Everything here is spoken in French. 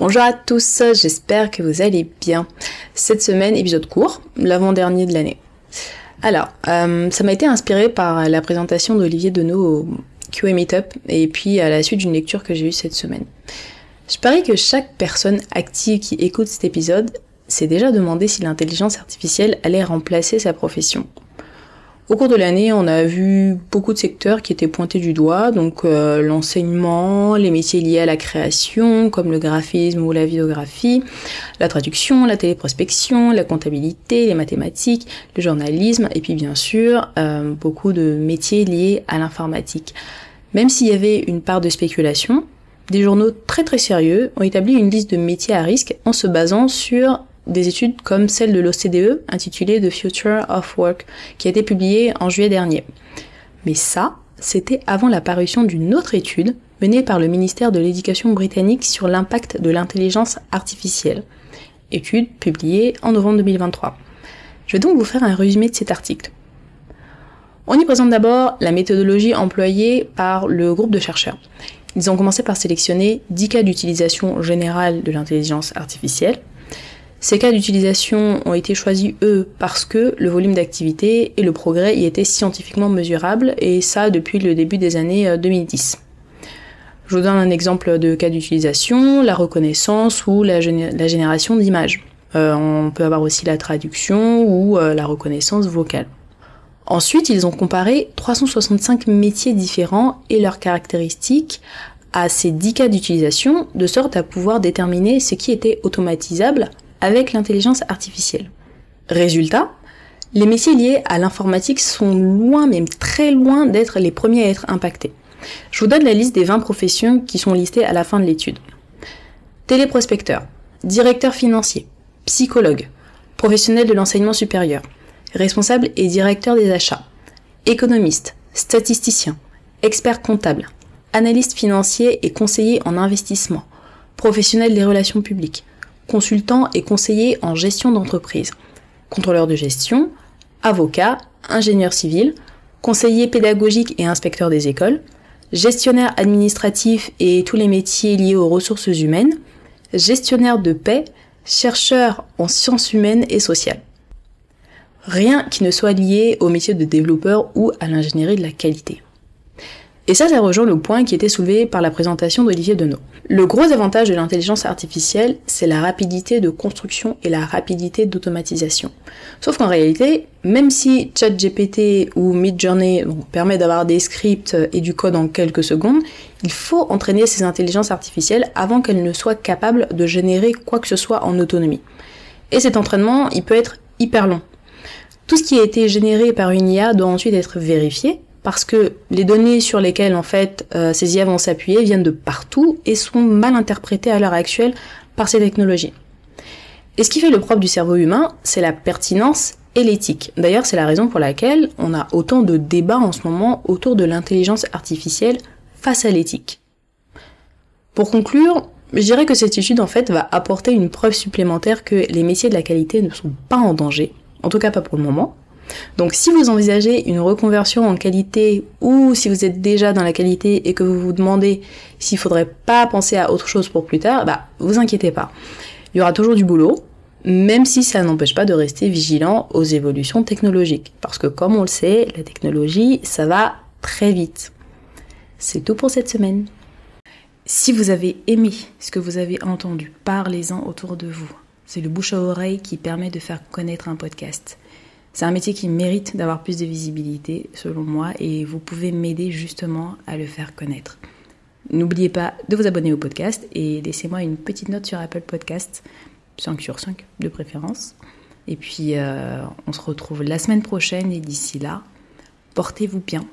Bonjour à tous, j'espère que vous allez bien. Cette semaine, épisode court, l'avant-dernier de l'année. Alors, euh, ça m'a été inspiré par la présentation d'Olivier Denot au QA Meetup et puis à la suite d'une lecture que j'ai eue cette semaine. Je parie que chaque personne active qui écoute cet épisode s'est déjà demandé si l'intelligence artificielle allait remplacer sa profession. Au cours de l'année, on a vu beaucoup de secteurs qui étaient pointés du doigt, donc euh, l'enseignement, les métiers liés à la création, comme le graphisme ou la vidéographie, la traduction, la téléprospection, la comptabilité, les mathématiques, le journalisme, et puis bien sûr euh, beaucoup de métiers liés à l'informatique. Même s'il y avait une part de spéculation, des journaux très très sérieux ont établi une liste de métiers à risque en se basant sur des études comme celle de l'OCDE intitulée The Future of Work, qui a été publiée en juillet dernier. Mais ça, c'était avant la parution d'une autre étude menée par le ministère de l'Éducation britannique sur l'impact de l'intelligence artificielle, étude publiée en novembre 2023. Je vais donc vous faire un résumé de cet article. On y présente d'abord la méthodologie employée par le groupe de chercheurs. Ils ont commencé par sélectionner 10 cas d'utilisation générale de l'intelligence artificielle, ces cas d'utilisation ont été choisis, eux, parce que le volume d'activité et le progrès y étaient scientifiquement mesurables, et ça depuis le début des années 2010. Euh, Je vous donne un exemple de cas d'utilisation, la reconnaissance ou la, génération d'images. Euh, on peut avoir aussi la traduction ou euh, la reconnaissance vocale. Ensuite, ils ont comparé 365 métiers différents et leurs caractéristiques à ces 10 cas d'utilisation, de sorte à pouvoir déterminer ce qui était automatisable avec l'intelligence artificielle. Résultat, les métiers liés à l'informatique sont loin, même très loin d'être les premiers à être impactés. Je vous donne la liste des 20 professions qui sont listées à la fin de l'étude. Téléprospecteur, directeur financier, psychologue, professionnel de l'enseignement supérieur, responsable et directeur des achats, économiste, statisticien, expert comptable, analyste financier et conseiller en investissement, professionnel des relations publiques, consultant et conseiller en gestion d'entreprise, contrôleur de gestion, avocat, ingénieur civil, conseiller pédagogique et inspecteur des écoles, gestionnaire administratif et tous les métiers liés aux ressources humaines, gestionnaire de paix, chercheur en sciences humaines et sociales. Rien qui ne soit lié au métier de développeur ou à l'ingénierie de la qualité. Et ça, ça rejoint le point qui était soulevé par la présentation d'Olivier Denot. Le gros avantage de l'intelligence artificielle, c'est la rapidité de construction et la rapidité d'automatisation. Sauf qu'en réalité, même si ChatGPT ou Midjourney permet d'avoir des scripts et du code en quelques secondes, il faut entraîner ces intelligences artificielles avant qu'elles ne soient capables de générer quoi que ce soit en autonomie. Et cet entraînement, il peut être hyper long. Tout ce qui a été généré par une IA doit ensuite être vérifié parce que les données sur lesquelles en fait euh, ces IA vont s'appuyer viennent de partout et sont mal interprétées à l'heure actuelle par ces technologies. Et ce qui fait le propre du cerveau humain, c'est la pertinence et l'éthique. D'ailleurs, c'est la raison pour laquelle on a autant de débats en ce moment autour de l'intelligence artificielle face à l'éthique. Pour conclure, je dirais que cette étude en fait va apporter une preuve supplémentaire que les métiers de la qualité ne sont pas en danger, en tout cas pas pour le moment, donc si vous envisagez une reconversion en qualité ou si vous êtes déjà dans la qualité et que vous vous demandez s'il faudrait pas penser à autre chose pour plus tard, bah vous inquiétez pas. Il y aura toujours du boulot, même si ça n'empêche pas de rester vigilant aux évolutions technologiques. Parce que comme on le sait, la technologie, ça va très vite. C'est tout pour cette semaine. Si vous avez aimé ce que vous avez entendu, parlez-en autour de vous. C'est le bouche à oreille qui permet de faire connaître un podcast. C'est un métier qui mérite d'avoir plus de visibilité, selon moi, et vous pouvez m'aider justement à le faire connaître. N'oubliez pas de vous abonner au podcast et laissez-moi une petite note sur Apple Podcast, 5 sur 5 de préférence. Et puis, euh, on se retrouve la semaine prochaine et d'ici là, portez-vous bien.